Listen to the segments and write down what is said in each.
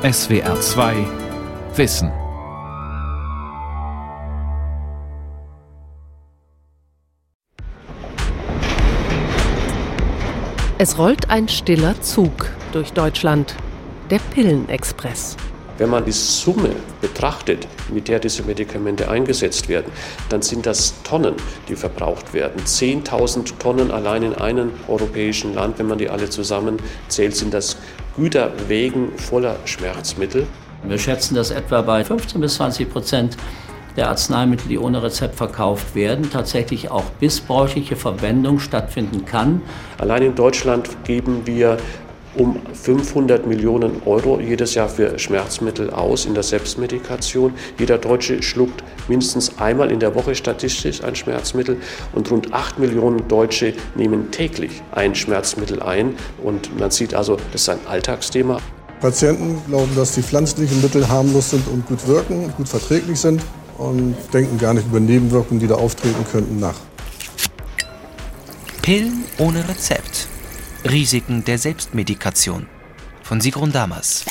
SWR 2 Wissen. Es rollt ein stiller Zug durch Deutschland, der Pillenexpress. Wenn man die Summe betrachtet, mit der diese Medikamente eingesetzt werden, dann sind das Tonnen, die verbraucht werden. 10.000 Tonnen allein in einem europäischen Land, wenn man die alle zusammenzählt, sind das Güterwegen voller Schmerzmittel. Wir schätzen, dass etwa bei 15 bis 20 Prozent der Arzneimittel, die ohne Rezept verkauft werden, tatsächlich auch missbräuchliche Verwendung stattfinden kann. Allein in Deutschland geben wir um 500 Millionen Euro jedes Jahr für Schmerzmittel aus in der Selbstmedikation. Jeder Deutsche schluckt mindestens einmal in der Woche statistisch ein Schmerzmittel und rund 8 Millionen Deutsche nehmen täglich ein Schmerzmittel ein. Und man sieht also, das ist ein Alltagsthema. Patienten glauben, dass die pflanzlichen Mittel harmlos sind und gut wirken, gut verträglich sind und denken gar nicht über Nebenwirkungen, die da auftreten könnten, nach. Pillen ohne Rezept. Risiken der Selbstmedikation von Sigrun Damas.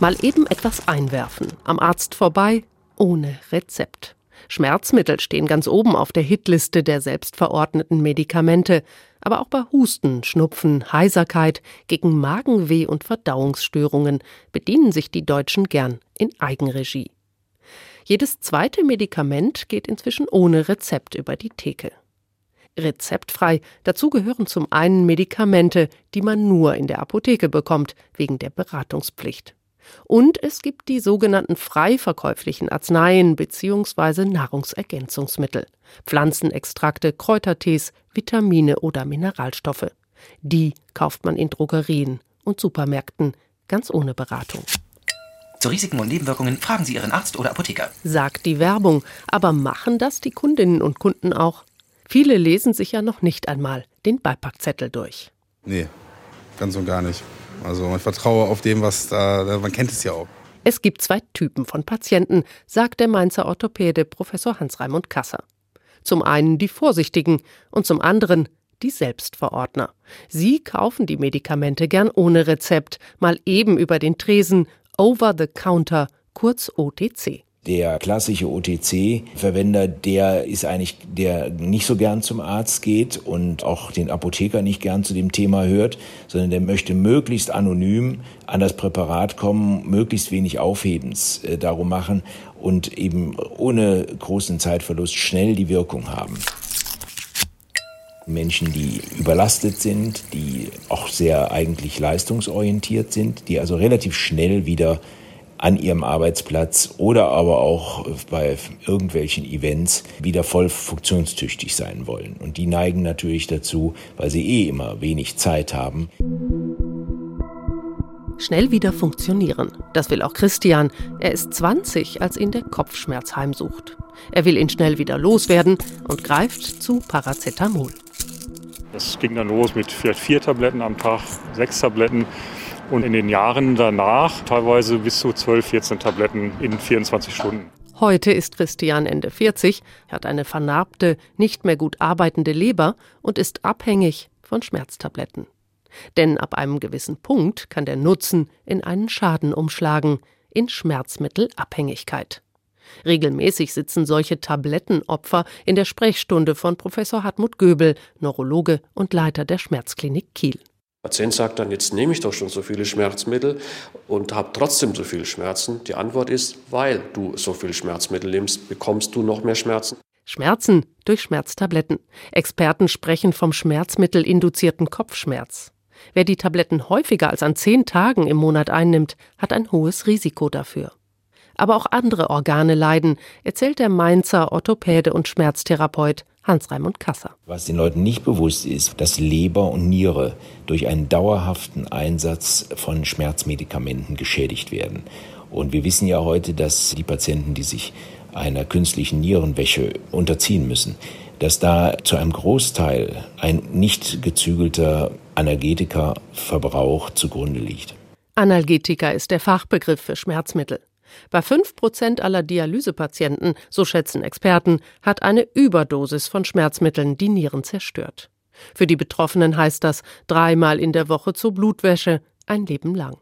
Mal eben etwas einwerfen, am Arzt vorbei, ohne Rezept. Schmerzmittel stehen ganz oben auf der Hitliste der selbstverordneten Medikamente, aber auch bei Husten, Schnupfen, Heiserkeit, gegen Magenweh und Verdauungsstörungen bedienen sich die Deutschen gern in Eigenregie. Jedes zweite Medikament geht inzwischen ohne Rezept über die Theke rezeptfrei. Dazu gehören zum einen Medikamente, die man nur in der Apotheke bekommt, wegen der Beratungspflicht. Und es gibt die sogenannten frei verkäuflichen Arzneien bzw. Nahrungsergänzungsmittel, Pflanzenextrakte, Kräutertees, Vitamine oder Mineralstoffe. Die kauft man in Drogerien und Supermärkten ganz ohne Beratung. Zu Risiken und Nebenwirkungen fragen Sie Ihren Arzt oder Apotheker. Sagt die Werbung, aber machen das die Kundinnen und Kunden auch? Viele lesen sich ja noch nicht einmal den Beipackzettel durch. Nee, ganz und gar nicht. Also ich vertraue auf dem, was da, man kennt es ja auch. Es gibt zwei Typen von Patienten, sagt der Mainzer Orthopäde Professor Hans-Raimund Kasser. Zum einen die Vorsichtigen und zum anderen die Selbstverordner. Sie kaufen die Medikamente gern ohne Rezept, mal eben über den Tresen, over the counter, kurz OTC. Der klassische OTC-Verwender, der ist eigentlich, der nicht so gern zum Arzt geht und auch den Apotheker nicht gern zu dem Thema hört, sondern der möchte möglichst anonym an das Präparat kommen, möglichst wenig Aufhebens äh, darum machen und eben ohne großen Zeitverlust schnell die Wirkung haben. Menschen, die überlastet sind, die auch sehr eigentlich leistungsorientiert sind, die also relativ schnell wieder an ihrem Arbeitsplatz oder aber auch bei irgendwelchen Events wieder voll funktionstüchtig sein wollen. Und die neigen natürlich dazu, weil sie eh immer wenig Zeit haben. Schnell wieder funktionieren. Das will auch Christian. Er ist 20, als ihn der Kopfschmerz heimsucht. Er will ihn schnell wieder loswerden und greift zu Paracetamol. Das ging dann los mit vielleicht vier Tabletten am Tag, sechs Tabletten und in den Jahren danach teilweise bis zu 12, 14 Tabletten in 24 Stunden. Heute ist Christian Ende 40, hat eine vernarbte, nicht mehr gut arbeitende Leber und ist abhängig von Schmerztabletten. Denn ab einem gewissen Punkt kann der Nutzen in einen Schaden umschlagen, in Schmerzmittelabhängigkeit. Regelmäßig sitzen solche Tablettenopfer in der Sprechstunde von Professor Hartmut Göbel, Neurologe und Leiter der Schmerzklinik Kiel. Patient sagt dann, jetzt nehme ich doch schon so viele Schmerzmittel und habe trotzdem so viele Schmerzen. Die Antwort ist, weil du so viele Schmerzmittel nimmst, bekommst du noch mehr Schmerzen. Schmerzen durch Schmerztabletten. Experten sprechen vom schmerzmittelinduzierten Kopfschmerz. Wer die Tabletten häufiger als an zehn Tagen im Monat einnimmt, hat ein hohes Risiko dafür. Aber auch andere Organe leiden, erzählt der Mainzer Orthopäde und Schmerztherapeut Hans-Raimund Kasser. Was den Leuten nicht bewusst ist, dass Leber und Niere durch einen dauerhaften Einsatz von Schmerzmedikamenten geschädigt werden. Und wir wissen ja heute, dass die Patienten, die sich einer künstlichen Nierenwäsche unterziehen müssen, dass da zu einem Großteil ein nicht gezügelter Analgetikaverbrauch zugrunde liegt. Analgetika ist der Fachbegriff für Schmerzmittel. Bei 5 Prozent aller Dialysepatienten, so schätzen Experten, hat eine Überdosis von Schmerzmitteln die Nieren zerstört. Für die Betroffenen heißt das dreimal in der Woche zur Blutwäsche, ein Leben lang.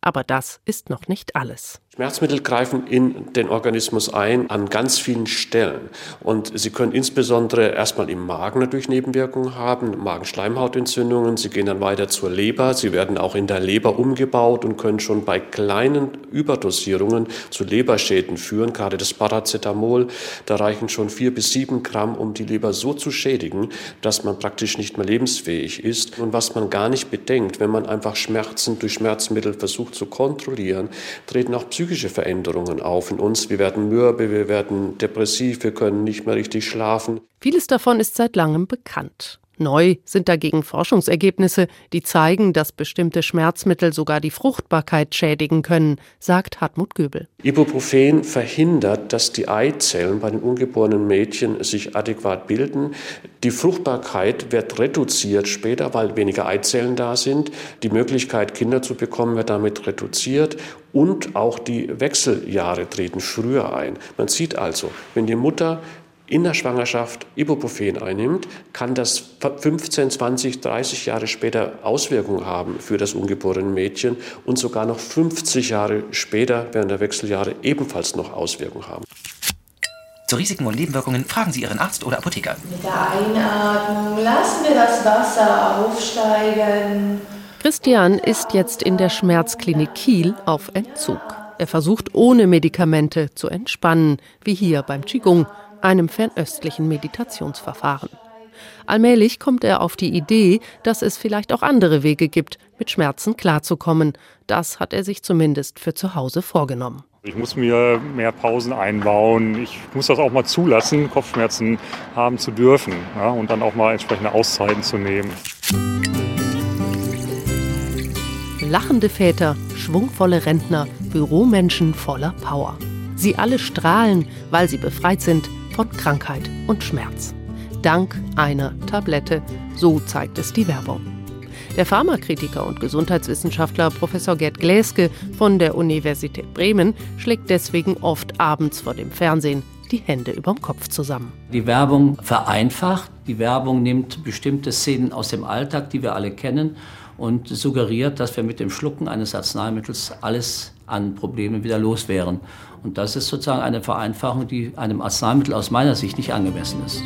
Aber das ist noch nicht alles. Schmerzmittel greifen in den Organismus ein an ganz vielen Stellen. Und sie können insbesondere erstmal im Magen natürlich Nebenwirkungen haben, Magenschleimhautentzündungen. Sie gehen dann weiter zur Leber. Sie werden auch in der Leber umgebaut und können schon bei kleinen Überdosierungen zu Leberschäden führen. Gerade das Paracetamol, da reichen schon vier bis sieben Gramm, um die Leber so zu schädigen, dass man praktisch nicht mehr lebensfähig ist. Und was man gar nicht bedenkt, wenn man einfach Schmerzen durch Schmerzmittel versucht zu kontrollieren, treten auch psychische psychische Veränderungen auf in uns. Wir werden mürbe, wir werden depressiv, wir können nicht mehr richtig schlafen. Vieles davon ist seit langem bekannt. Neu sind dagegen Forschungsergebnisse, die zeigen, dass bestimmte Schmerzmittel sogar die Fruchtbarkeit schädigen können, sagt Hartmut Göbel. Ibuprofen verhindert, dass die Eizellen bei den ungeborenen Mädchen sich adäquat bilden. Die Fruchtbarkeit wird reduziert später, weil weniger Eizellen da sind. Die Möglichkeit, Kinder zu bekommen, wird damit reduziert. Und auch die Wechseljahre treten früher ein. Man sieht also, wenn die Mutter in der Schwangerschaft Ibuprofen einnimmt, kann das 15, 20, 30 Jahre später Auswirkungen haben für das ungeborene Mädchen und sogar noch 50 Jahre später während der Wechseljahre ebenfalls noch Auswirkungen haben. Zu Risiken und Nebenwirkungen fragen Sie Ihren Arzt oder Apotheker. Mit der Einatmung lassen wir das Wasser aufsteigen. Christian ist jetzt in der Schmerzklinik Kiel auf Entzug. Er versucht ohne Medikamente zu entspannen, wie hier beim Qigong einem fernöstlichen Meditationsverfahren. Allmählich kommt er auf die Idee, dass es vielleicht auch andere Wege gibt, mit Schmerzen klarzukommen. Das hat er sich zumindest für zu Hause vorgenommen. Ich muss mir mehr Pausen einbauen. Ich muss das auch mal zulassen, Kopfschmerzen haben zu dürfen ja, und dann auch mal entsprechende Auszeiten zu nehmen. Lachende Väter, schwungvolle Rentner, Büromenschen voller Power. Sie alle strahlen, weil sie befreit sind von Krankheit und Schmerz. Dank einer Tablette, so zeigt es die Werbung. Der Pharmakritiker und Gesundheitswissenschaftler Professor Gerd Gläske von der Universität Bremen schlägt deswegen oft abends vor dem Fernsehen die Hände überm Kopf zusammen. Die Werbung vereinfacht, die Werbung nimmt bestimmte Szenen aus dem Alltag, die wir alle kennen, und suggeriert, dass wir mit dem Schlucken eines Arzneimittels alles an Problemen wieder los wären. Und das ist sozusagen eine Vereinfachung, die einem Arzneimittel aus meiner Sicht nicht angemessen ist.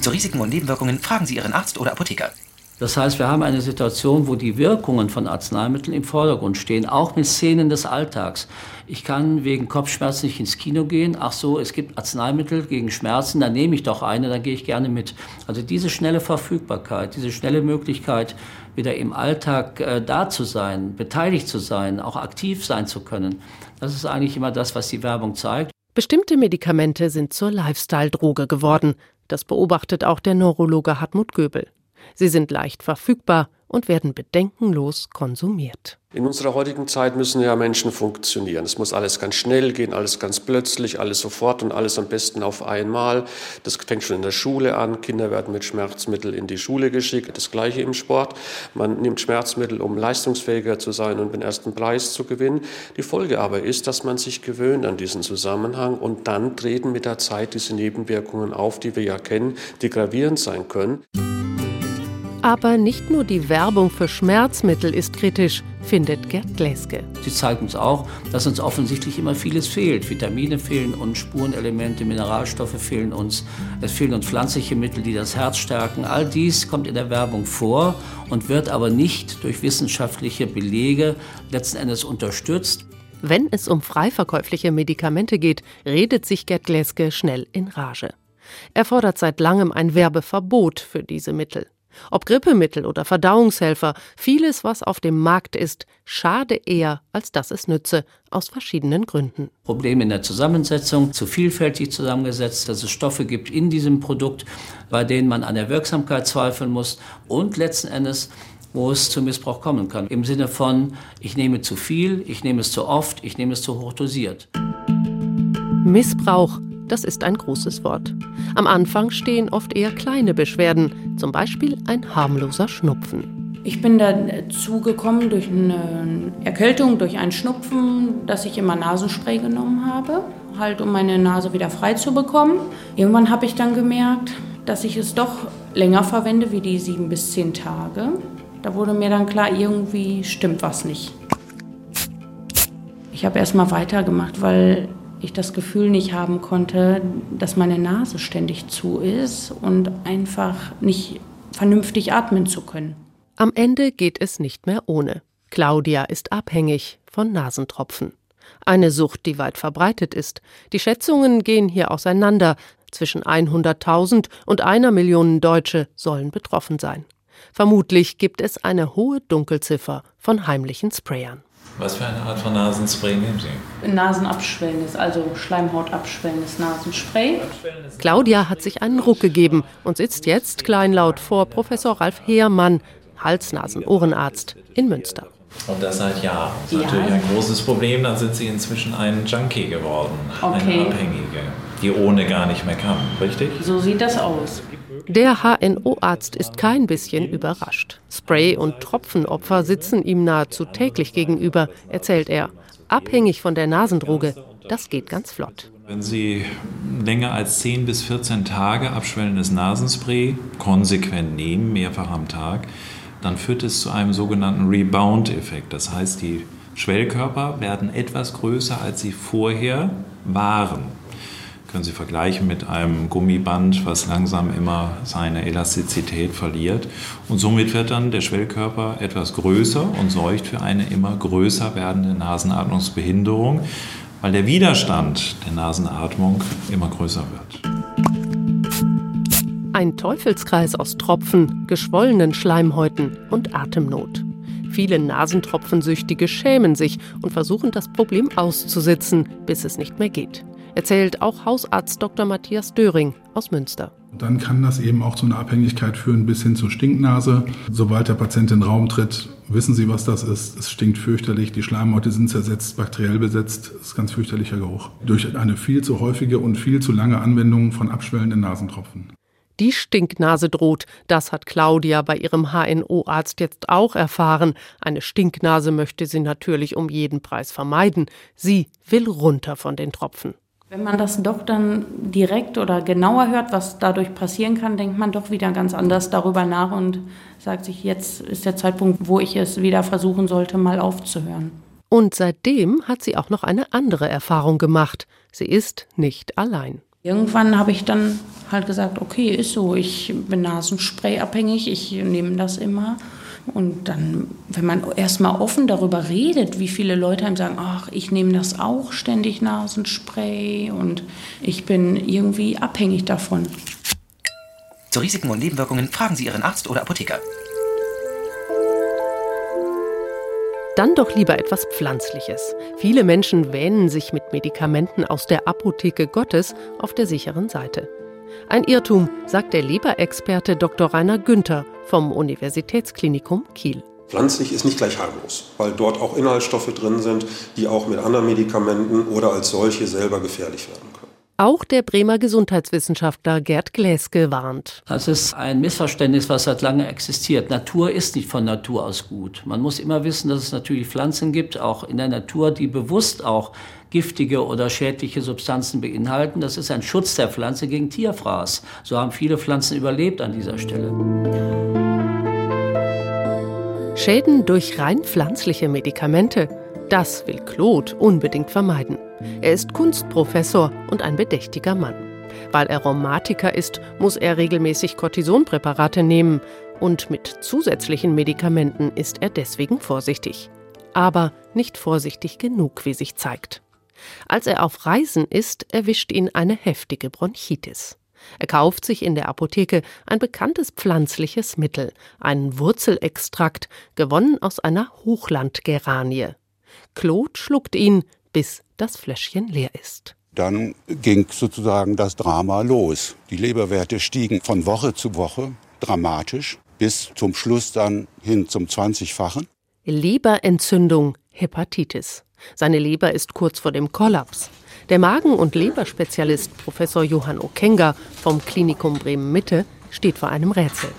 Zu Risiken und Nebenwirkungen fragen Sie Ihren Arzt oder Apotheker. Das heißt, wir haben eine Situation, wo die Wirkungen von Arzneimitteln im Vordergrund stehen, auch mit Szenen des Alltags. Ich kann wegen Kopfschmerzen nicht ins Kino gehen. Ach so, es gibt Arzneimittel gegen Schmerzen, dann nehme ich doch eine, dann gehe ich gerne mit. Also diese schnelle Verfügbarkeit, diese schnelle Möglichkeit, wieder im Alltag äh, da zu sein, beteiligt zu sein, auch aktiv sein zu können, das ist eigentlich immer das, was die Werbung zeigt. Bestimmte Medikamente sind zur Lifestyle-Droge geworden. Das beobachtet auch der Neurologe Hartmut Göbel. Sie sind leicht verfügbar und werden bedenkenlos konsumiert. In unserer heutigen Zeit müssen ja Menschen funktionieren. Es muss alles ganz schnell gehen, alles ganz plötzlich, alles sofort und alles am besten auf einmal. Das fängt schon in der Schule an. Kinder werden mit Schmerzmitteln in die Schule geschickt. Das gleiche im Sport. Man nimmt Schmerzmittel, um leistungsfähiger zu sein und den ersten Preis zu gewinnen. Die Folge aber ist, dass man sich gewöhnt an diesen Zusammenhang und dann treten mit der Zeit diese Nebenwirkungen auf, die wir ja kennen, die gravierend sein können. Aber nicht nur die Werbung für Schmerzmittel ist kritisch, findet Gerd Gläske. Sie zeigt uns auch, dass uns offensichtlich immer vieles fehlt. Vitamine fehlen uns, Spurenelemente, Mineralstoffe fehlen uns. Es fehlen uns pflanzliche Mittel, die das Herz stärken. All dies kommt in der Werbung vor und wird aber nicht durch wissenschaftliche Belege letzten Endes unterstützt. Wenn es um frei verkäufliche Medikamente geht, redet sich Gerd Gläske schnell in Rage. Er fordert seit langem ein Werbeverbot für diese Mittel. Ob Grippemittel oder Verdauungshelfer, vieles, was auf dem Markt ist, schade eher, als dass es nütze, aus verschiedenen Gründen. Probleme in der Zusammensetzung, zu vielfältig zusammengesetzt, dass es Stoffe gibt in diesem Produkt, bei denen man an der Wirksamkeit zweifeln muss und letzten Endes wo es zu Missbrauch kommen kann. Im Sinne von, ich nehme zu viel, ich nehme es zu oft, ich nehme es zu hoch dosiert. Missbrauch das ist ein großes Wort. Am Anfang stehen oft eher kleine Beschwerden, zum Beispiel ein harmloser Schnupfen. Ich bin dazu gekommen durch eine Erkältung, durch einen Schnupfen, dass ich immer Nasenspray genommen habe, halt um meine Nase wieder frei zu bekommen. Irgendwann habe ich dann gemerkt, dass ich es doch länger verwende wie die sieben bis zehn Tage. Da wurde mir dann klar, irgendwie stimmt was nicht. Ich habe erst mal weitergemacht, weil ich das Gefühl nicht haben konnte, dass meine Nase ständig zu ist und einfach nicht vernünftig atmen zu können. Am Ende geht es nicht mehr ohne. Claudia ist abhängig von Nasentropfen. Eine Sucht, die weit verbreitet ist. Die Schätzungen gehen hier auseinander. Zwischen 100.000 und einer Million Deutsche sollen betroffen sein. Vermutlich gibt es eine hohe Dunkelziffer von heimlichen Sprayern. Was für eine Art von Nasenspray nehmen Sie? Nasenabschwellendes, also Schleimhautabschwellendes Nasenspray. Claudia hat sich einen Ruck gegeben und sitzt jetzt kleinlaut vor Professor Ralf Heermann, Hals-Nasen-Ohrenarzt in Münster. Und das seit Jahren. Das ist ja. natürlich ein großes Problem. Dann sind Sie inzwischen ein Junkie geworden, okay. eine Abhängige, die ohne gar nicht mehr kann, richtig? So sieht das aus. Der HNO-Arzt ist kein bisschen überrascht. Spray- und Tropfenopfer sitzen ihm nahezu täglich gegenüber, erzählt er. Abhängig von der Nasendroge, das geht ganz flott. Wenn Sie länger als 10 bis 14 Tage abschwellendes Nasenspray konsequent nehmen, mehrfach am Tag, dann führt es zu einem sogenannten Rebound-Effekt. Das heißt, die Schwellkörper werden etwas größer, als sie vorher waren. Können Sie vergleichen mit einem Gummiband, was langsam immer seine Elastizität verliert. Und somit wird dann der Schwellkörper etwas größer und sorgt für eine immer größer werdende Nasenatmungsbehinderung, weil der Widerstand der Nasenatmung immer größer wird. Ein Teufelskreis aus Tropfen, geschwollenen Schleimhäuten und Atemnot. Viele Nasentropfensüchtige schämen sich und versuchen das Problem auszusitzen, bis es nicht mehr geht. Erzählt auch Hausarzt Dr. Matthias Döring aus Münster. Dann kann das eben auch zu einer Abhängigkeit führen bis hin zur Stinknase. Sobald der Patient in den Raum tritt, wissen Sie, was das ist. Es stinkt fürchterlich, die Schleimhäute sind zersetzt, bakteriell besetzt. Das ist ganz fürchterlicher Geruch. Durch eine viel zu häufige und viel zu lange Anwendung von abschwellenden Nasentropfen. Die Stinknase droht. Das hat Claudia bei ihrem HNO-Arzt jetzt auch erfahren. Eine Stinknase möchte sie natürlich um jeden Preis vermeiden. Sie will runter von den Tropfen. Wenn man das doch dann direkt oder genauer hört, was dadurch passieren kann, denkt man doch wieder ganz anders darüber nach und sagt sich, jetzt ist der Zeitpunkt, wo ich es wieder versuchen sollte, mal aufzuhören. Und seitdem hat sie auch noch eine andere Erfahrung gemacht. Sie ist nicht allein. Irgendwann habe ich dann halt gesagt, okay, ist so, ich bin Nasenspray abhängig, ich nehme das immer. Und dann, wenn man erstmal offen darüber redet, wie viele Leute einem sagen, ach, ich nehme das auch ständig Nasenspray und ich bin irgendwie abhängig davon. Zu Risiken und Nebenwirkungen fragen Sie Ihren Arzt oder Apotheker. Dann doch lieber etwas Pflanzliches. Viele Menschen wähnen sich mit Medikamenten aus der Apotheke Gottes auf der sicheren Seite. Ein Irrtum, sagt der Leberexperte Dr. Rainer Günther vom Universitätsklinikum Kiel. Pflanzlich ist nicht gleich harmlos, weil dort auch Inhaltsstoffe drin sind, die auch mit anderen Medikamenten oder als solche selber gefährlich werden. Auch der Bremer Gesundheitswissenschaftler Gerd Gläske warnt. Das ist ein Missverständnis, was seit langem existiert. Natur ist nicht von Natur aus gut. Man muss immer wissen, dass es natürlich Pflanzen gibt, auch in der Natur, die bewusst auch giftige oder schädliche Substanzen beinhalten. Das ist ein Schutz der Pflanze gegen Tierfraß. So haben viele Pflanzen überlebt an dieser Stelle. Schäden durch rein pflanzliche Medikamente das will Claude unbedingt vermeiden. Er ist Kunstprofessor und ein bedächtiger Mann. Weil er Rheumatiker ist, muss er regelmäßig Cortisonpräparate nehmen und mit zusätzlichen Medikamenten ist er deswegen vorsichtig. Aber nicht vorsichtig genug, wie sich zeigt. Als er auf Reisen ist, erwischt ihn eine heftige Bronchitis. Er kauft sich in der Apotheke ein bekanntes pflanzliches Mittel, einen Wurzelextrakt, gewonnen aus einer Hochlandgeranie. Claude schluckt ihn, bis das Fläschchen leer ist. Dann ging sozusagen das Drama los. Die Leberwerte stiegen von Woche zu Woche dramatisch bis zum Schluss dann hin zum 20-fachen. Leberentzündung, Hepatitis. Seine Leber ist kurz vor dem Kollaps. Der Magen- und Leberspezialist Professor Johann Okenga vom Klinikum Bremen Mitte steht vor einem Rätsel.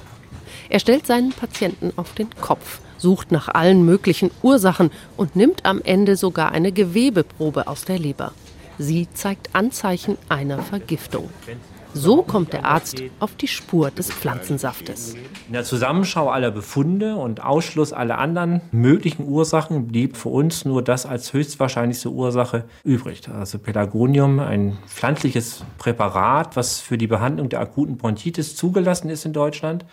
Er stellt seinen Patienten auf den Kopf sucht nach allen möglichen Ursachen und nimmt am Ende sogar eine Gewebeprobe aus der Leber. Sie zeigt Anzeichen einer Vergiftung. So kommt der Arzt auf die Spur des Pflanzensaftes. In der Zusammenschau aller Befunde und Ausschluss aller anderen möglichen Ursachen blieb für uns nur das als höchstwahrscheinlichste Ursache übrig. Also Pelargonium, ein pflanzliches Präparat, was für die Behandlung der akuten Bronchitis zugelassen ist in Deutschland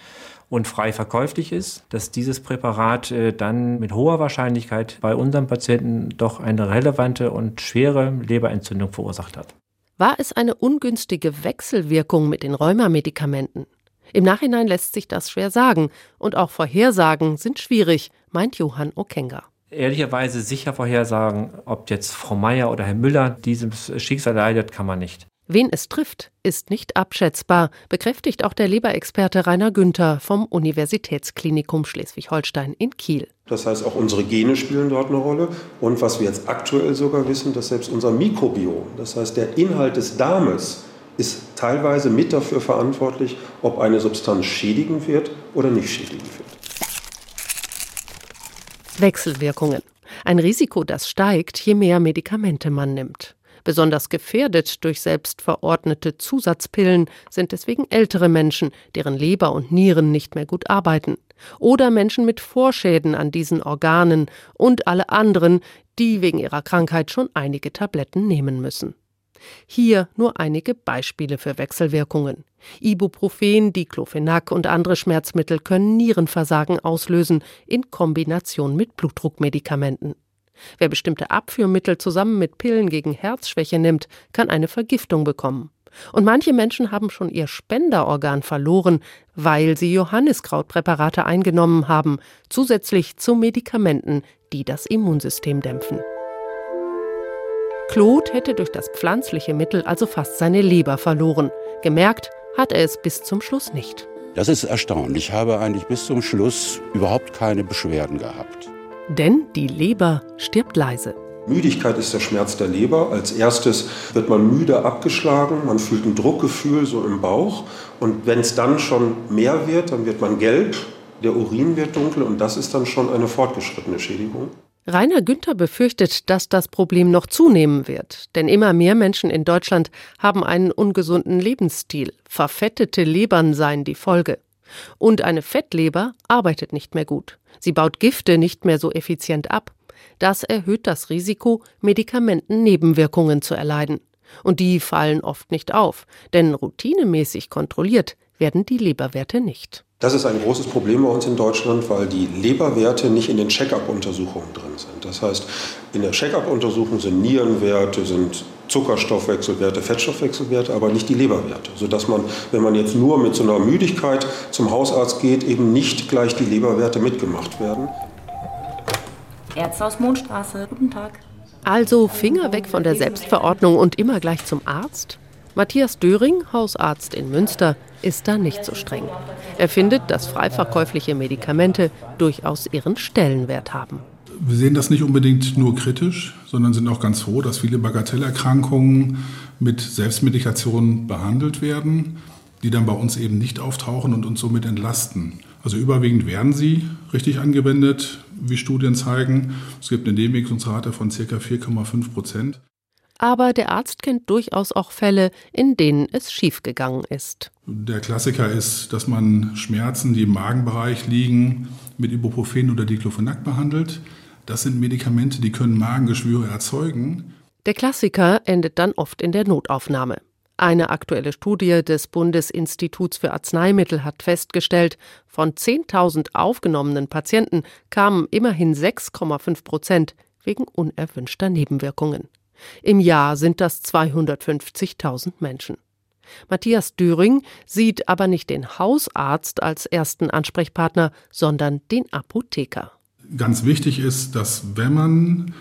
und frei verkäuflich ist, dass dieses Präparat äh, dann mit hoher Wahrscheinlichkeit bei unseren Patienten doch eine relevante und schwere Leberentzündung verursacht hat. War es eine ungünstige Wechselwirkung mit den Rheumamedikamenten? Im Nachhinein lässt sich das schwer sagen und auch Vorhersagen sind schwierig, meint Johann Okenga. Ehrlicherweise sicher vorhersagen, ob jetzt Frau Meier oder Herr Müller dieses Schicksal leidet, kann man nicht. Wen es trifft, ist nicht abschätzbar, bekräftigt auch der Leberexperte Rainer Günther vom Universitätsklinikum Schleswig-Holstein in Kiel. Das heißt, auch unsere Gene spielen dort eine Rolle. Und was wir jetzt aktuell sogar wissen, dass selbst unser Mikrobiom, das heißt der Inhalt des Darmes, ist teilweise mit dafür verantwortlich, ob eine Substanz schädigend wird oder nicht schädigend wird. Wechselwirkungen. Ein Risiko, das steigt, je mehr Medikamente man nimmt. Besonders gefährdet durch selbstverordnete Zusatzpillen sind deswegen ältere Menschen, deren Leber und Nieren nicht mehr gut arbeiten. Oder Menschen mit Vorschäden an diesen Organen und alle anderen, die wegen ihrer Krankheit schon einige Tabletten nehmen müssen. Hier nur einige Beispiele für Wechselwirkungen. Ibuprofen, Diclofenac und andere Schmerzmittel können Nierenversagen auslösen in Kombination mit Blutdruckmedikamenten. Wer bestimmte Abführmittel zusammen mit Pillen gegen Herzschwäche nimmt, kann eine Vergiftung bekommen. Und manche Menschen haben schon ihr Spenderorgan verloren, weil sie Johanniskrautpräparate eingenommen haben, zusätzlich zu Medikamenten, die das Immunsystem dämpfen. Claude hätte durch das pflanzliche Mittel also fast seine Leber verloren. Gemerkt hat er es bis zum Schluss nicht. Das ist erstaunlich. Ich habe eigentlich bis zum Schluss überhaupt keine Beschwerden gehabt. Denn die Leber stirbt leise. Müdigkeit ist der Schmerz der Leber. Als erstes wird man müde abgeschlagen, man fühlt ein Druckgefühl so im Bauch. Und wenn es dann schon mehr wird, dann wird man gelb, der Urin wird dunkel und das ist dann schon eine fortgeschrittene Schädigung. Rainer Günther befürchtet, dass das Problem noch zunehmen wird, denn immer mehr Menschen in Deutschland haben einen ungesunden Lebensstil. Verfettete Lebern seien die Folge. Und eine Fettleber arbeitet nicht mehr gut. Sie baut Gifte nicht mehr so effizient ab. Das erhöht das Risiko, Medikamentennebenwirkungen zu erleiden. Und die fallen oft nicht auf, denn routinemäßig kontrolliert werden die Leberwerte nicht. Das ist ein großes Problem bei uns in Deutschland, weil die Leberwerte nicht in den Check-up-Untersuchungen drin sind. Das heißt, in der Check-up-Untersuchung sind Nierenwerte, sind Zuckerstoffwechselwerte, Fettstoffwechselwerte, aber nicht die Leberwerte. Sodass man, wenn man jetzt nur mit so einer Müdigkeit zum Hausarzt geht, eben nicht gleich die Leberwerte mitgemacht werden. Ärzte aus Mondstraße, guten Tag. Also Finger weg von der Selbstverordnung und immer gleich zum Arzt? Matthias Döring, Hausarzt in Münster, ist da nicht so streng. Er findet, dass freiverkäufliche Medikamente durchaus ihren Stellenwert haben. Wir sehen das nicht unbedingt nur kritisch, sondern sind auch ganz froh, dass viele Bagatellerkrankungen mit Selbstmedikation behandelt werden, die dann bei uns eben nicht auftauchen und uns somit entlasten. Also überwiegend werden sie richtig angewendet, wie Studien zeigen. Es gibt eine Nebenwirkungsrate von ca. 4,5 Prozent aber der Arzt kennt durchaus auch Fälle, in denen es schiefgegangen ist. Der Klassiker ist, dass man Schmerzen, die im Magenbereich liegen, mit Ibuprofen oder Diclofenac behandelt. Das sind Medikamente, die können Magengeschwüre erzeugen. Der Klassiker endet dann oft in der Notaufnahme. Eine aktuelle Studie des Bundesinstituts für Arzneimittel hat festgestellt, von 10.000 aufgenommenen Patienten kamen immerhin 6,5 Prozent wegen unerwünschter Nebenwirkungen. Im Jahr sind das 250.000 Menschen. Matthias Düring sieht aber nicht den Hausarzt als ersten Ansprechpartner, sondern den Apotheker. Ganz wichtig ist, dass wenn man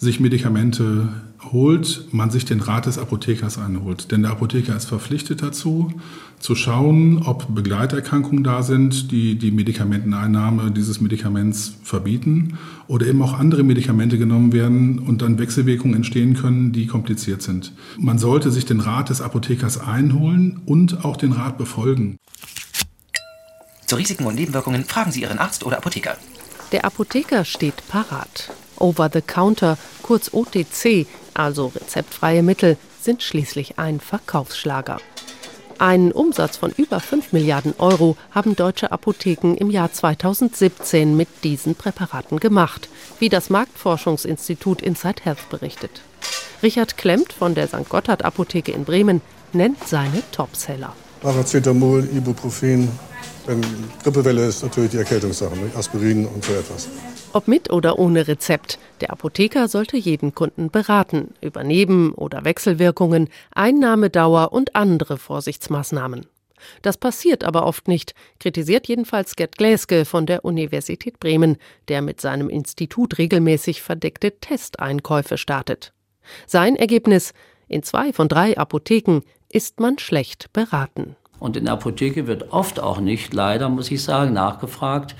sich Medikamente holt, man sich den Rat des Apothekers einholt. Denn der Apotheker ist verpflichtet dazu, zu schauen, ob Begleiterkrankungen da sind, die die Medikamenteneinnahme dieses Medikaments verbieten oder eben auch andere Medikamente genommen werden und dann Wechselwirkungen entstehen können, die kompliziert sind. Man sollte sich den Rat des Apothekers einholen und auch den Rat befolgen. Zu Risiken und Nebenwirkungen fragen Sie Ihren Arzt oder Apotheker. Der Apotheker steht parat. Over-the-Counter, kurz OTC, also rezeptfreie Mittel, sind schließlich ein Verkaufsschlager. Einen Umsatz von über 5 Milliarden Euro haben deutsche Apotheken im Jahr 2017 mit diesen Präparaten gemacht, wie das Marktforschungsinstitut Inside Health berichtet. Richard Klemmt von der St. Gotthard Apotheke in Bremen nennt seine Topseller. Paracetamol, Ibuprofen, Grippewelle ist, natürlich die Erkältungssachen, Aspirin und so etwas. Ob mit oder ohne Rezept, der Apotheker sollte jeden Kunden beraten über Neben- oder Wechselwirkungen, Einnahmedauer und andere Vorsichtsmaßnahmen. Das passiert aber oft nicht, kritisiert jedenfalls Gerd Gläske von der Universität Bremen, der mit seinem Institut regelmäßig verdeckte Testeinkäufe startet. Sein Ergebnis: In zwei von drei Apotheken ist man schlecht beraten. Und in der Apotheke wird oft auch nicht, leider muss ich sagen, nachgefragt,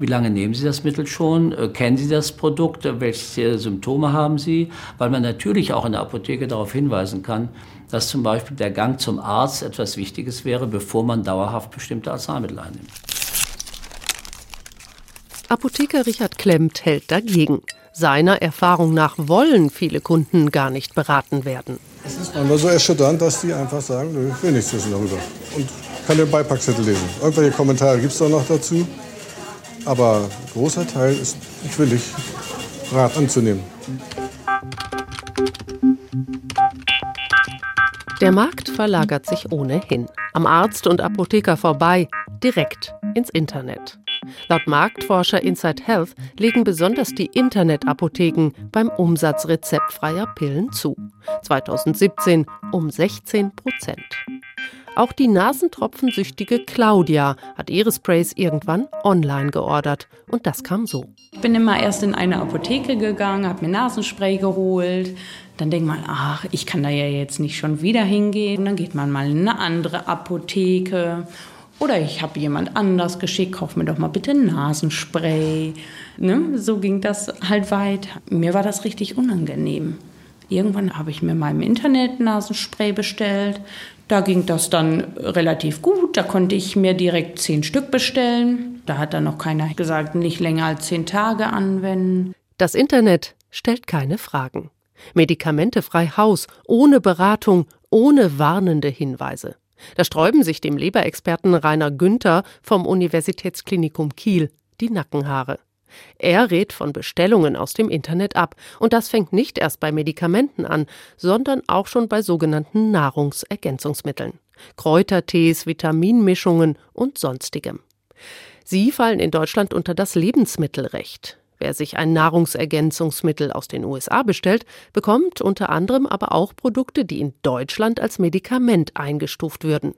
wie lange nehmen Sie das Mittel schon? Äh, kennen Sie das Produkt? Welche Symptome haben Sie? Weil man natürlich auch in der Apotheke darauf hinweisen kann, dass zum Beispiel der Gang zum Arzt etwas Wichtiges wäre, bevor man dauerhaft bestimmte Arzneimittel einnimmt. Apotheker Richard Klemmt hält dagegen. Seiner Erfahrung nach wollen viele Kunden gar nicht beraten werden. Es ist manchmal so erschütternd, dass die einfach sagen, ich will nichts wissen darüber. Und kann den Beipackzettel lesen. Irgendwelche Kommentare gibt es da noch dazu. Aber ein großer Teil ist nicht willig, Rat anzunehmen. Der Markt verlagert sich ohnehin. Am Arzt und Apotheker vorbei, direkt ins Internet. Laut Marktforscher Inside Health legen besonders die Internetapotheken beim Umsatz rezeptfreier Pillen zu. 2017 um 16 Prozent. Auch die nasentropfensüchtige Claudia hat ihre Sprays irgendwann online geordert. Und das kam so. Ich bin immer erst in eine Apotheke gegangen, habe mir Nasenspray geholt. Dann denkt man, ach, ich kann da ja jetzt nicht schon wieder hingehen. Und dann geht man mal in eine andere Apotheke. Oder ich habe jemand anders geschickt, kauf mir doch mal bitte Nasenspray. Ne? So ging das halt weiter. Mir war das richtig unangenehm. Irgendwann habe ich mir mal im Internet Nasenspray bestellt. Da ging das dann relativ gut. Da konnte ich mir direkt zehn Stück bestellen. Da hat dann noch keiner gesagt, nicht länger als zehn Tage anwenden. Das Internet stellt keine Fragen. Medikamentefrei Haus, ohne Beratung, ohne warnende Hinweise. Da sträuben sich dem Leberexperten Rainer Günther vom Universitätsklinikum Kiel die Nackenhaare. Er rät von Bestellungen aus dem Internet ab, und das fängt nicht erst bei Medikamenten an, sondern auch schon bei sogenannten Nahrungsergänzungsmitteln, Kräutertees, Vitaminmischungen und sonstigem. Sie fallen in Deutschland unter das Lebensmittelrecht. Wer sich ein Nahrungsergänzungsmittel aus den USA bestellt, bekommt unter anderem aber auch Produkte, die in Deutschland als Medikament eingestuft würden.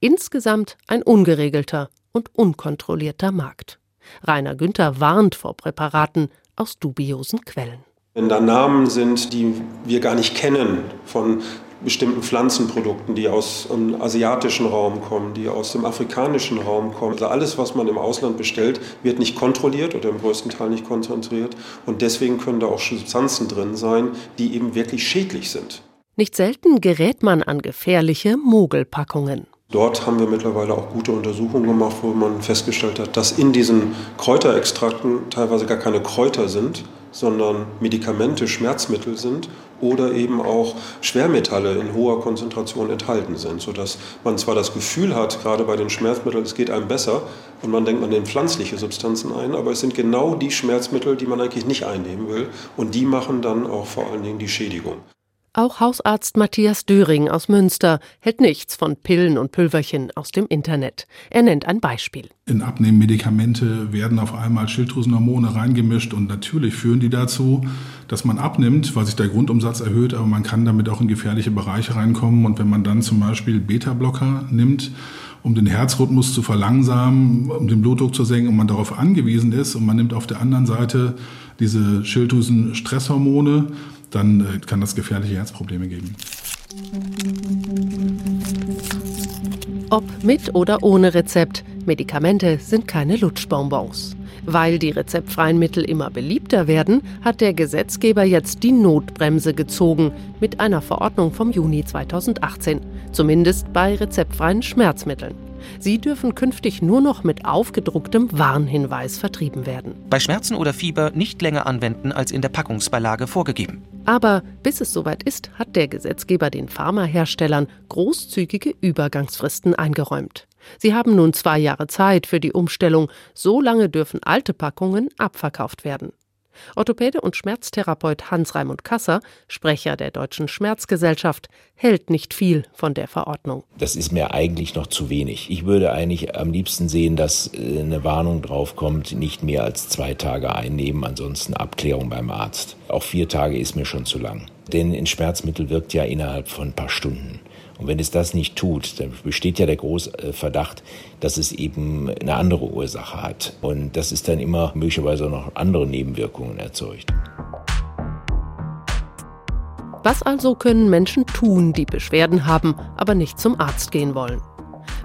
Insgesamt ein ungeregelter und unkontrollierter Markt. Rainer Günther warnt vor Präparaten aus dubiosen Quellen. Wenn da Namen sind, die wir gar nicht kennen, von bestimmten Pflanzenprodukten, die aus dem asiatischen Raum kommen, die aus dem afrikanischen Raum kommen. Also alles, was man im Ausland bestellt, wird nicht kontrolliert oder im größten Teil nicht konzentriert. Und deswegen können da auch Substanzen drin sein, die eben wirklich schädlich sind. Nicht selten gerät man an gefährliche Mogelpackungen. Dort haben wir mittlerweile auch gute Untersuchungen gemacht, wo man festgestellt hat, dass in diesen Kräuterextrakten teilweise gar keine Kräuter sind, sondern Medikamente, Schmerzmittel sind oder eben auch Schwermetalle in hoher Konzentration enthalten sind, sodass man zwar das Gefühl hat, gerade bei den Schmerzmitteln, es geht einem besser und man denkt, man nimmt pflanzliche Substanzen ein, aber es sind genau die Schmerzmittel, die man eigentlich nicht einnehmen will und die machen dann auch vor allen Dingen die Schädigung. Auch Hausarzt Matthias Döring aus Münster hält nichts von Pillen und Pülverchen aus dem Internet. Er nennt ein Beispiel. In Abnehmmedikamente werden auf einmal Schilddrüsenhormone reingemischt und natürlich führen die dazu, dass man abnimmt, weil sich der Grundumsatz erhöht, aber man kann damit auch in gefährliche Bereiche reinkommen. Und wenn man dann zum Beispiel Beta-Blocker nimmt, um den Herzrhythmus zu verlangsamen, um den Blutdruck zu senken und man darauf angewiesen ist und man nimmt auf der anderen Seite diese Schilddrüsen-Stresshormone, dann äh, kann das gefährliche Herzprobleme geben. Ob mit oder ohne Rezept, Medikamente sind keine Lutschbonbons. Weil die rezeptfreien Mittel immer beliebter werden, hat der Gesetzgeber jetzt die Notbremse gezogen mit einer Verordnung vom Juni 2018, zumindest bei rezeptfreien Schmerzmitteln. Sie dürfen künftig nur noch mit aufgedrucktem Warnhinweis vertrieben werden. Bei Schmerzen oder Fieber nicht länger anwenden als in der Packungsbeilage vorgegeben. Aber bis es soweit ist, hat der Gesetzgeber den Pharmaherstellern großzügige Übergangsfristen eingeräumt. Sie haben nun zwei Jahre Zeit für die Umstellung. So lange dürfen alte Packungen abverkauft werden. Orthopäde und Schmerztherapeut Hans-Raimund Kasser, Sprecher der Deutschen Schmerzgesellschaft, hält nicht viel von der Verordnung. Das ist mir eigentlich noch zu wenig. Ich würde eigentlich am liebsten sehen, dass äh, eine Warnung draufkommt, nicht mehr als zwei Tage einnehmen, ansonsten Abklärung beim Arzt. Auch vier Tage ist mir schon zu lang. Denn ein Schmerzmittel wirkt ja innerhalb von ein paar Stunden. Und wenn es das nicht tut, dann besteht ja der große äh, Verdacht, dass es eben eine andere Ursache hat. Und das ist dann immer möglicherweise noch andere Nebenwirkungen erzeugt. Was also können Menschen tun, die Beschwerden haben, aber nicht zum Arzt gehen wollen?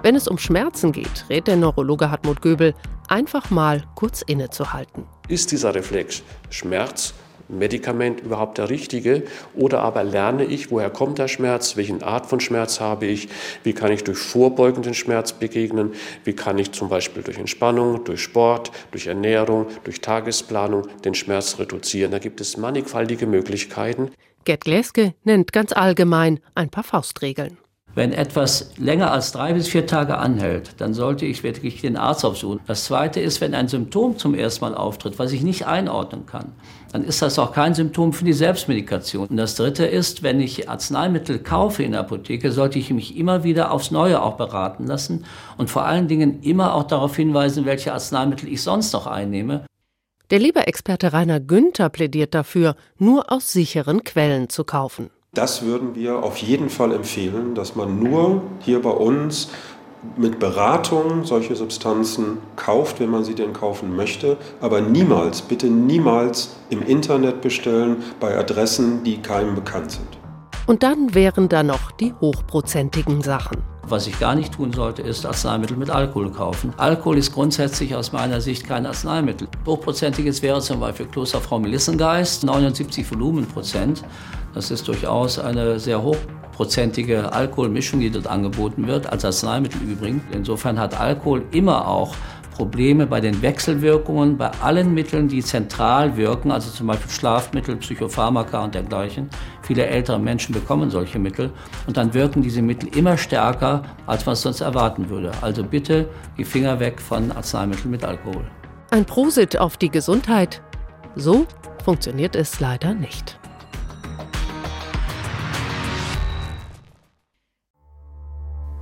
Wenn es um Schmerzen geht, rät der Neurologe Hartmut Göbel, einfach mal kurz innezuhalten. Ist dieser Reflex Schmerz Medikament überhaupt der richtige? Oder aber lerne ich, woher kommt der Schmerz, welche Art von Schmerz habe ich, wie kann ich durch vorbeugenden Schmerz begegnen, wie kann ich zum Beispiel durch Entspannung, durch Sport, durch Ernährung, durch Tagesplanung den Schmerz reduzieren. Da gibt es mannigfaltige Möglichkeiten. Gerd Gläske nennt ganz allgemein ein paar Faustregeln. Wenn etwas länger als drei bis vier Tage anhält, dann sollte ich wirklich den Arzt aufsuchen. Das Zweite ist, wenn ein Symptom zum ersten Mal auftritt, was ich nicht einordnen kann, dann ist das auch kein Symptom für die Selbstmedikation. Und das Dritte ist, wenn ich Arzneimittel kaufe in der Apotheke, sollte ich mich immer wieder aufs Neue auch beraten lassen und vor allen Dingen immer auch darauf hinweisen, welche Arzneimittel ich sonst noch einnehme. Der Leberexperte Rainer Günther plädiert dafür, nur aus sicheren Quellen zu kaufen. Das würden wir auf jeden Fall empfehlen, dass man nur hier bei uns mit Beratung solche Substanzen kauft, wenn man sie denn kaufen möchte, aber niemals, bitte niemals im Internet bestellen bei Adressen, die keinem bekannt sind. Und dann wären da noch die hochprozentigen Sachen. Was ich gar nicht tun sollte, ist Arzneimittel mit Alkohol kaufen. Alkohol ist grundsätzlich aus meiner Sicht kein Arzneimittel. Hochprozentiges wäre zum Beispiel Klosterfrau Melissengeist, 79 Volumenprozent. Das ist durchaus eine sehr hochprozentige Alkoholmischung, die dort angeboten wird, als Arzneimittel übrigens. Insofern hat Alkohol immer auch Probleme bei den Wechselwirkungen, bei allen Mitteln, die zentral wirken, also zum Beispiel Schlafmittel, Psychopharmaka und dergleichen. Viele ältere Menschen bekommen solche Mittel und dann wirken diese Mittel immer stärker, als man es sonst erwarten würde. Also bitte die Finger weg von Arzneimitteln mit Alkohol. Ein Prosit auf die Gesundheit. So funktioniert es leider nicht.